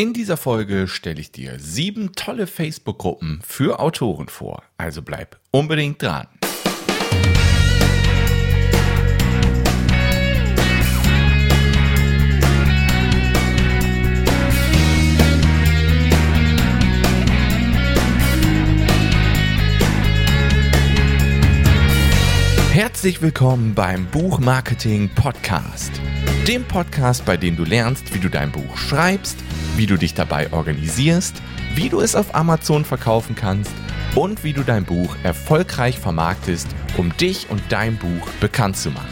In dieser Folge stelle ich dir sieben tolle Facebook-Gruppen für Autoren vor. Also bleib unbedingt dran. Herzlich willkommen beim Buchmarketing Podcast. Dem Podcast, bei dem du lernst, wie du dein Buch schreibst, wie du dich dabei organisierst, wie du es auf Amazon verkaufen kannst und wie du dein Buch erfolgreich vermarktest, um dich und dein Buch bekannt zu machen.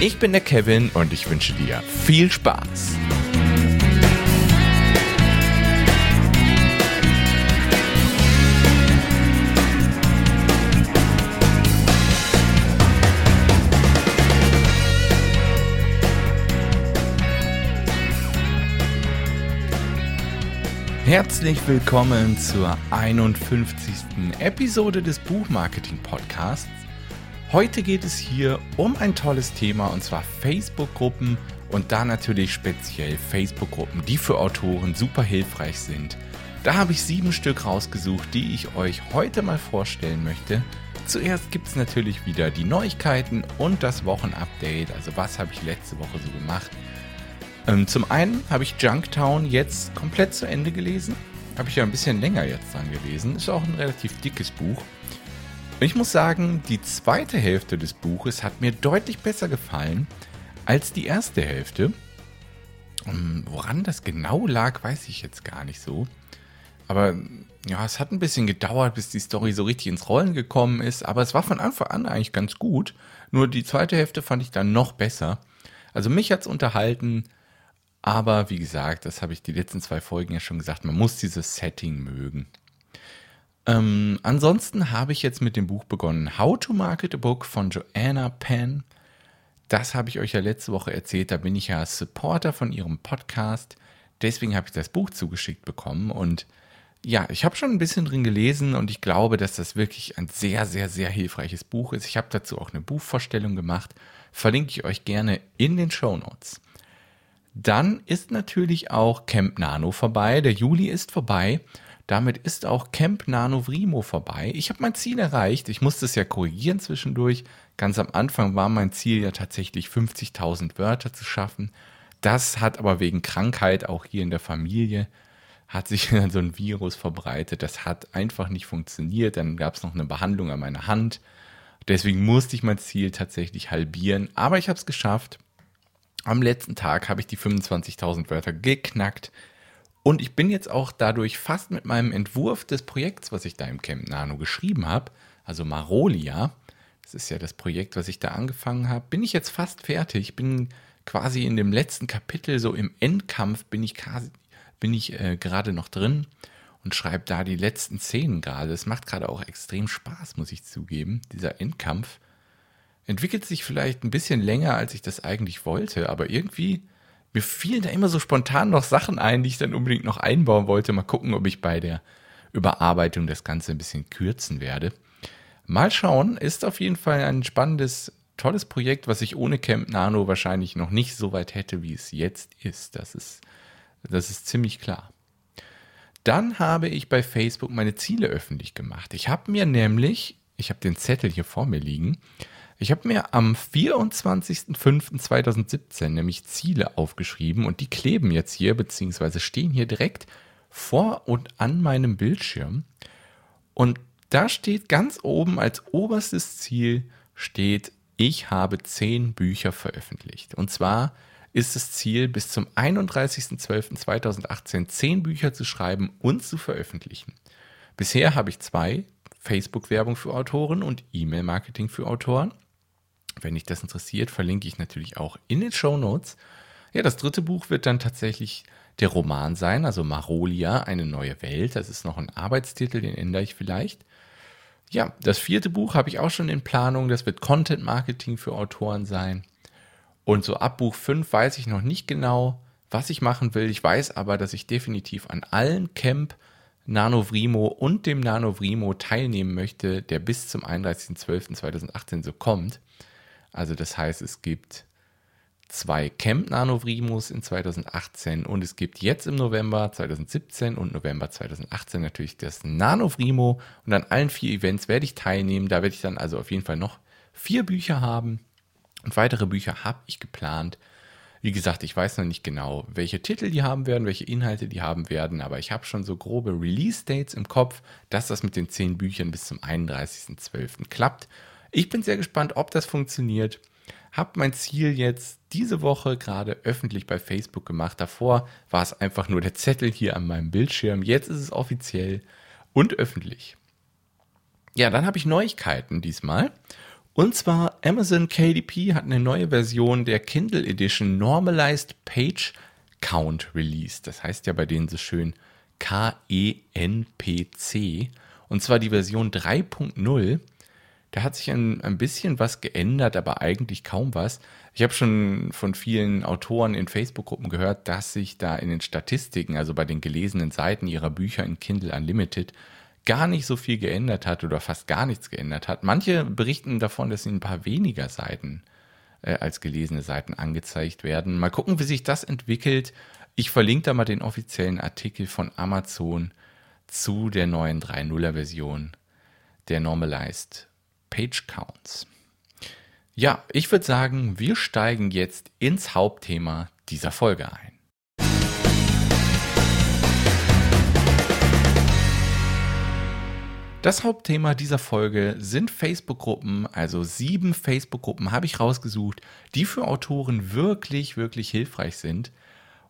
Ich bin der Kevin und ich wünsche dir viel Spaß. Herzlich willkommen zur 51. Episode des Buchmarketing Podcasts. Heute geht es hier um ein tolles Thema und zwar Facebook-Gruppen und da natürlich speziell Facebook-Gruppen, die für Autoren super hilfreich sind. Da habe ich sieben Stück rausgesucht, die ich euch heute mal vorstellen möchte. Zuerst gibt es natürlich wieder die Neuigkeiten und das Wochenupdate, also was habe ich letzte Woche so gemacht. Ähm, zum einen habe ich Junktown jetzt komplett zu Ende gelesen. Habe ich ja ein bisschen länger jetzt dran gelesen. Ist auch ein relativ dickes Buch. Und ich muss sagen, die zweite Hälfte des Buches hat mir deutlich besser gefallen als die erste Hälfte. Um, ähm, woran das genau lag, weiß ich jetzt gar nicht so. Aber ja, es hat ein bisschen gedauert, bis die Story so richtig ins Rollen gekommen ist. Aber es war von Anfang an eigentlich ganz gut. Nur die zweite Hälfte fand ich dann noch besser. Also mich hat es unterhalten. Aber wie gesagt, das habe ich die letzten zwei Folgen ja schon gesagt, man muss dieses Setting mögen. Ähm, ansonsten habe ich jetzt mit dem Buch begonnen, How to Market a Book von Joanna Penn. Das habe ich euch ja letzte Woche erzählt, da bin ich ja Supporter von ihrem Podcast. Deswegen habe ich das Buch zugeschickt bekommen und ja, ich habe schon ein bisschen drin gelesen und ich glaube, dass das wirklich ein sehr, sehr, sehr hilfreiches Buch ist. Ich habe dazu auch eine Buchvorstellung gemacht. Verlinke ich euch gerne in den Show Notes. Dann ist natürlich auch Camp Nano vorbei. Der Juli ist vorbei. Damit ist auch Camp Nano Vrimo vorbei. Ich habe mein Ziel erreicht. Ich musste es ja korrigieren zwischendurch. Ganz am Anfang war mein Ziel ja tatsächlich 50.000 Wörter zu schaffen. Das hat aber wegen Krankheit auch hier in der Familie hat sich dann so ein Virus verbreitet. Das hat einfach nicht funktioniert. Dann gab es noch eine Behandlung an meiner Hand. Deswegen musste ich mein Ziel tatsächlich halbieren. Aber ich habe es geschafft. Am letzten Tag habe ich die 25.000 Wörter geknackt und ich bin jetzt auch dadurch fast mit meinem Entwurf des Projekts, was ich da im Camp Nano geschrieben habe, also Marolia, das ist ja das Projekt, was ich da angefangen habe, bin ich jetzt fast fertig. Bin quasi in dem letzten Kapitel, so im Endkampf, bin ich, bin ich äh, gerade noch drin und schreibe da die letzten Szenen gerade. Es macht gerade auch extrem Spaß, muss ich zugeben, dieser Endkampf entwickelt sich vielleicht ein bisschen länger, als ich das eigentlich wollte, aber irgendwie, mir fielen da immer so spontan noch Sachen ein, die ich dann unbedingt noch einbauen wollte. Mal gucken, ob ich bei der Überarbeitung das Ganze ein bisschen kürzen werde. Mal schauen, ist auf jeden Fall ein spannendes, tolles Projekt, was ich ohne Camp Nano wahrscheinlich noch nicht so weit hätte, wie es jetzt ist. Das ist, das ist ziemlich klar. Dann habe ich bei Facebook meine Ziele öffentlich gemacht. Ich habe mir nämlich, ich habe den Zettel hier vor mir liegen, ich habe mir am 24.05.2017 nämlich Ziele aufgeschrieben und die kleben jetzt hier, beziehungsweise stehen hier direkt vor und an meinem Bildschirm. Und da steht ganz oben als oberstes Ziel steht, ich habe zehn Bücher veröffentlicht. Und zwar ist das Ziel, bis zum 31.12.2018 zehn Bücher zu schreiben und zu veröffentlichen. Bisher habe ich zwei, Facebook-Werbung für Autoren und E-Mail-Marketing für Autoren. Wenn dich das interessiert, verlinke ich natürlich auch in den Show Notes. Ja, das dritte Buch wird dann tatsächlich der Roman sein, also Marolia, eine neue Welt. Das ist noch ein Arbeitstitel, den ändere ich vielleicht. Ja, das vierte Buch habe ich auch schon in Planung. Das wird Content Marketing für Autoren sein. Und so ab Buch 5 weiß ich noch nicht genau, was ich machen will. Ich weiß aber, dass ich definitiv an allen Camp Nanovrimo und dem Nanovrimo teilnehmen möchte, der bis zum 31.12.2018 so kommt. Also das heißt, es gibt zwei Camp Nanovrimos in 2018 und es gibt jetzt im November 2017 und November 2018 natürlich das Nanovrimo und an allen vier Events werde ich teilnehmen. Da werde ich dann also auf jeden Fall noch vier Bücher haben und weitere Bücher habe ich geplant. Wie gesagt, ich weiß noch nicht genau, welche Titel die haben werden, welche Inhalte die haben werden, aber ich habe schon so grobe Release-Dates im Kopf, dass das mit den zehn Büchern bis zum 31.12. klappt. Ich bin sehr gespannt, ob das funktioniert habe mein Ziel jetzt diese Woche gerade öffentlich bei Facebook gemacht. Davor war es einfach nur der Zettel hier an meinem Bildschirm. Jetzt ist es offiziell und öffentlich. Ja, dann habe ich Neuigkeiten diesmal. Und zwar Amazon KDP hat eine neue Version der Kindle Edition Normalized Page Count released. Das heißt ja bei denen so schön K-E-N-P-C. Und zwar die Version 3.0. Da hat sich ein, ein bisschen was geändert, aber eigentlich kaum was. Ich habe schon von vielen Autoren in Facebook-Gruppen gehört, dass sich da in den Statistiken, also bei den gelesenen Seiten ihrer Bücher in Kindle Unlimited, gar nicht so viel geändert hat oder fast gar nichts geändert hat. Manche berichten davon, dass ihnen ein paar weniger Seiten äh, als gelesene Seiten angezeigt werden. Mal gucken, wie sich das entwickelt. Ich verlinke da mal den offiziellen Artikel von Amazon zu der neuen 3.0er Version der Normalized Page Counts. Ja, ich würde sagen, wir steigen jetzt ins Hauptthema dieser Folge ein. Das Hauptthema dieser Folge sind Facebook-Gruppen, also sieben Facebook-Gruppen habe ich rausgesucht, die für Autoren wirklich, wirklich hilfreich sind.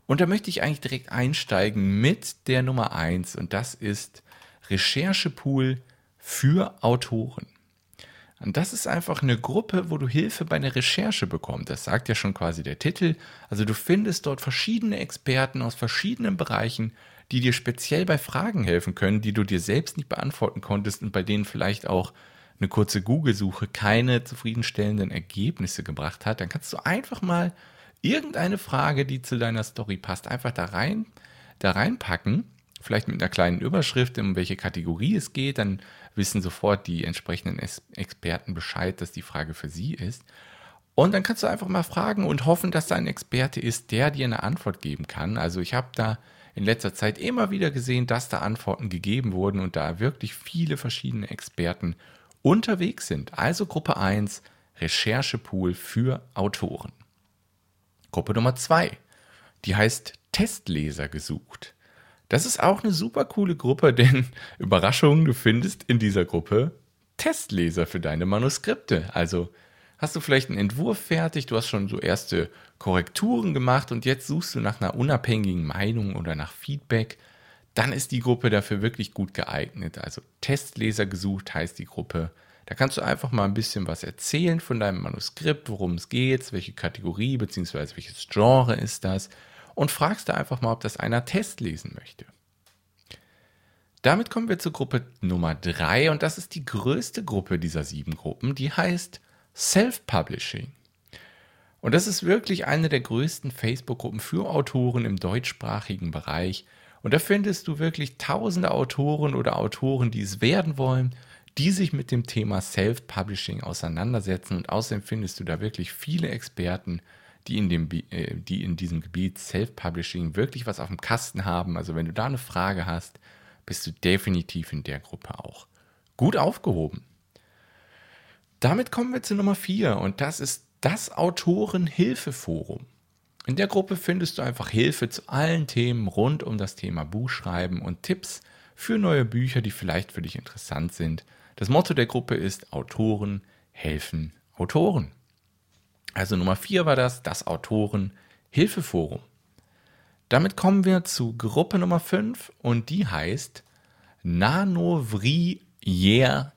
Und da möchte ich eigentlich direkt einsteigen mit der Nummer eins und das ist Recherchepool für Autoren. Und das ist einfach eine Gruppe, wo du Hilfe bei der Recherche bekommst. Das sagt ja schon quasi der Titel. Also du findest dort verschiedene Experten aus verschiedenen Bereichen, die dir speziell bei Fragen helfen können, die du dir selbst nicht beantworten konntest und bei denen vielleicht auch eine kurze Google-Suche keine zufriedenstellenden Ergebnisse gebracht hat. Dann kannst du einfach mal irgendeine Frage, die zu deiner Story passt, einfach da rein, da reinpacken vielleicht mit einer kleinen Überschrift, um welche Kategorie es geht, dann wissen sofort die entsprechenden Experten Bescheid, dass die Frage für sie ist. Und dann kannst du einfach mal fragen und hoffen, dass da ein Experte ist, der dir eine Antwort geben kann. Also ich habe da in letzter Zeit immer wieder gesehen, dass da Antworten gegeben wurden und da wirklich viele verschiedene Experten unterwegs sind. Also Gruppe 1, Recherchepool für Autoren. Gruppe Nummer 2, die heißt Testleser gesucht. Das ist auch eine super coole Gruppe, denn Überraschung, du findest in dieser Gruppe Testleser für deine Manuskripte. Also hast du vielleicht einen Entwurf fertig, du hast schon so erste Korrekturen gemacht und jetzt suchst du nach einer unabhängigen Meinung oder nach Feedback, dann ist die Gruppe dafür wirklich gut geeignet. Also Testleser gesucht heißt die Gruppe. Da kannst du einfach mal ein bisschen was erzählen von deinem Manuskript, worum es geht, welche Kategorie bzw. welches Genre ist das und fragst da einfach mal, ob das einer Test lesen möchte. Damit kommen wir zur Gruppe Nummer 3 und das ist die größte Gruppe dieser sieben Gruppen, die heißt Self-Publishing. Und das ist wirklich eine der größten Facebook-Gruppen für Autoren im deutschsprachigen Bereich. Und da findest du wirklich tausende Autoren oder Autoren, die es werden wollen, die sich mit dem Thema Self-Publishing auseinandersetzen. Und außerdem findest du da wirklich viele Experten, die in, dem, äh, die in diesem Gebiet Self-Publishing wirklich was auf dem Kasten haben. Also wenn du da eine Frage hast, bist du definitiv in der Gruppe auch gut aufgehoben. Damit kommen wir zu Nummer 4 und das ist das Autorenhilfeforum. In der Gruppe findest du einfach Hilfe zu allen Themen rund um das Thema Buchschreiben und Tipps für neue Bücher, die vielleicht für dich interessant sind. Das Motto der Gruppe ist Autoren helfen Autoren. Also Nummer 4 war das, das Autoren-Hilfeforum. Damit kommen wir zu Gruppe Nummer 5 und die heißt Nanovrier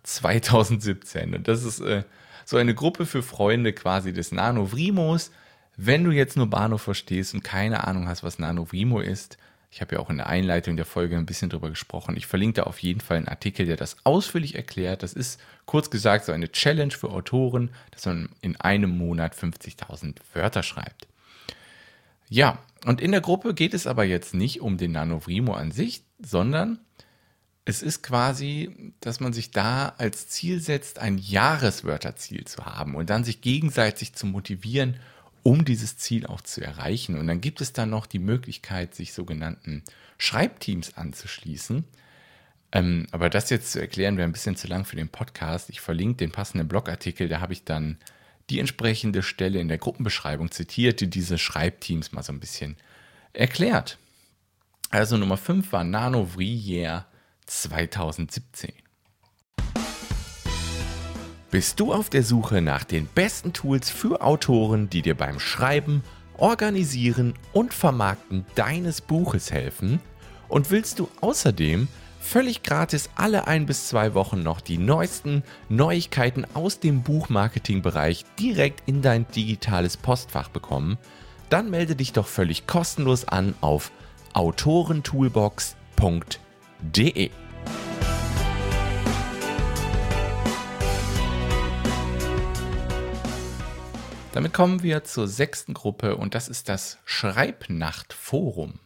2017. Und das ist äh, so eine Gruppe für Freunde quasi des Nanovrimos. Wenn du jetzt nur Bahnhof verstehst und keine Ahnung hast, was Nanovrimo ist, ich habe ja auch in der Einleitung der Folge ein bisschen drüber gesprochen. Ich verlinke da auf jeden Fall einen Artikel, der das ausführlich erklärt. Das ist kurz gesagt so eine Challenge für Autoren, dass man in einem Monat 50.000 Wörter schreibt. Ja, und in der Gruppe geht es aber jetzt nicht um den Nanovrimo an sich, sondern es ist quasi, dass man sich da als Ziel setzt, ein Jahreswörterziel zu haben und dann sich gegenseitig zu motivieren um dieses Ziel auch zu erreichen. Und dann gibt es da noch die Möglichkeit, sich sogenannten Schreibteams anzuschließen. Ähm, aber das jetzt zu erklären, wäre ein bisschen zu lang für den Podcast. Ich verlinke den passenden Blogartikel, da habe ich dann die entsprechende Stelle in der Gruppenbeschreibung zitiert, die diese Schreibteams mal so ein bisschen erklärt. Also Nummer 5 war Nano Vrier 2017. Bist du auf der Suche nach den besten Tools für Autoren, die dir beim Schreiben, Organisieren und Vermarkten deines Buches helfen? Und willst du außerdem völlig gratis alle ein bis zwei Wochen noch die neuesten Neuigkeiten aus dem Buchmarketing-Bereich direkt in dein digitales Postfach bekommen? Dann melde dich doch völlig kostenlos an auf autorentoolbox.de. Damit kommen wir zur sechsten Gruppe und das ist das Schreibnachtforum.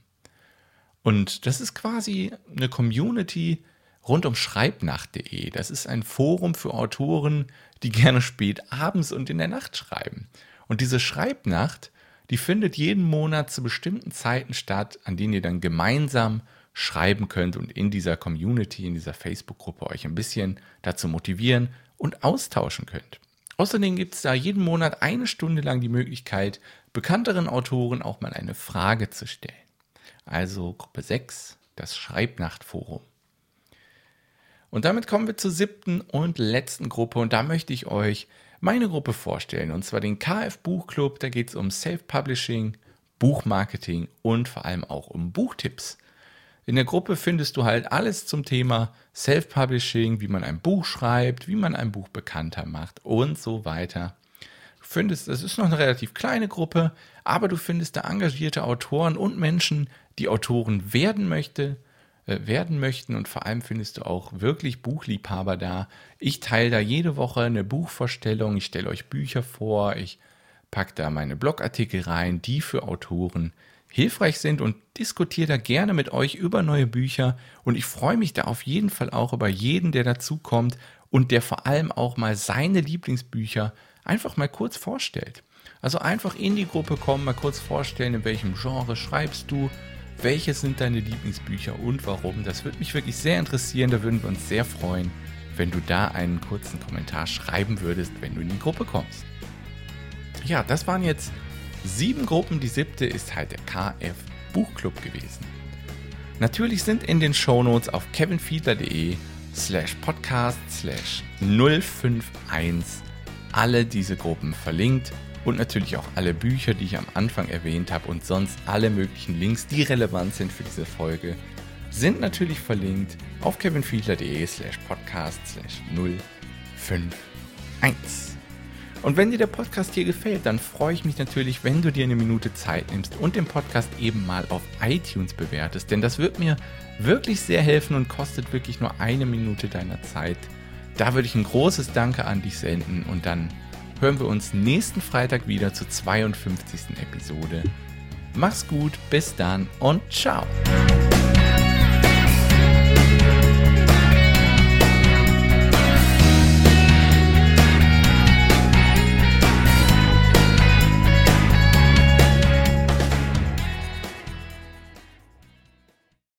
Und das ist quasi eine Community rund um schreibnacht.de. Das ist ein Forum für Autoren, die gerne spät abends und in der Nacht schreiben. Und diese Schreibnacht, die findet jeden Monat zu bestimmten Zeiten statt, an denen ihr dann gemeinsam schreiben könnt und in dieser Community, in dieser Facebook-Gruppe euch ein bisschen dazu motivieren und austauschen könnt. Außerdem gibt es da jeden Monat eine Stunde lang die Möglichkeit, bekannteren Autoren auch mal eine Frage zu stellen also Gruppe 6, das Schreibnachtforum. Und damit kommen wir zur siebten und letzten Gruppe und da möchte ich euch meine Gruppe vorstellen und zwar den KF Buchclub. Da geht es um Self-Publishing, Buchmarketing und vor allem auch um Buchtipps. In der Gruppe findest du halt alles zum Thema Self-Publishing, wie man ein Buch schreibt, wie man ein Buch bekannter macht und so weiter findest, es ist noch eine relativ kleine Gruppe, aber du findest da engagierte Autoren und Menschen, die Autoren werden möchte, äh, werden möchten und vor allem findest du auch wirklich Buchliebhaber da. Ich teile da jede Woche eine Buchvorstellung, ich stelle euch Bücher vor, ich packe da meine Blogartikel rein, die für Autoren hilfreich sind und diskutiere da gerne mit euch über neue Bücher und ich freue mich da auf jeden Fall auch über jeden, der dazukommt und der vor allem auch mal seine Lieblingsbücher einfach mal kurz vorstellt. Also einfach in die Gruppe kommen, mal kurz vorstellen, in welchem Genre schreibst du, welche sind deine Lieblingsbücher und warum. Das würde mich wirklich sehr interessieren, da würden wir uns sehr freuen, wenn du da einen kurzen Kommentar schreiben würdest, wenn du in die Gruppe kommst. Ja, das waren jetzt sieben Gruppen, die siebte ist halt der KF Buchclub gewesen. Natürlich sind in den Shownotes auf kevinfiedler.de slash podcast slash 051 alle diese Gruppen verlinkt und natürlich auch alle Bücher, die ich am Anfang erwähnt habe und sonst alle möglichen Links, die relevant sind für diese Folge, sind natürlich verlinkt auf kevinfiedler.de slash podcast slash 051. Und wenn dir der Podcast hier gefällt, dann freue ich mich natürlich, wenn du dir eine Minute Zeit nimmst und den Podcast eben mal auf iTunes bewertest, denn das wird mir wirklich sehr helfen und kostet wirklich nur eine Minute deiner Zeit. Da würde ich ein großes Danke an dich senden und dann hören wir uns nächsten Freitag wieder zur 52. Episode. Mach's gut, bis dann und ciao.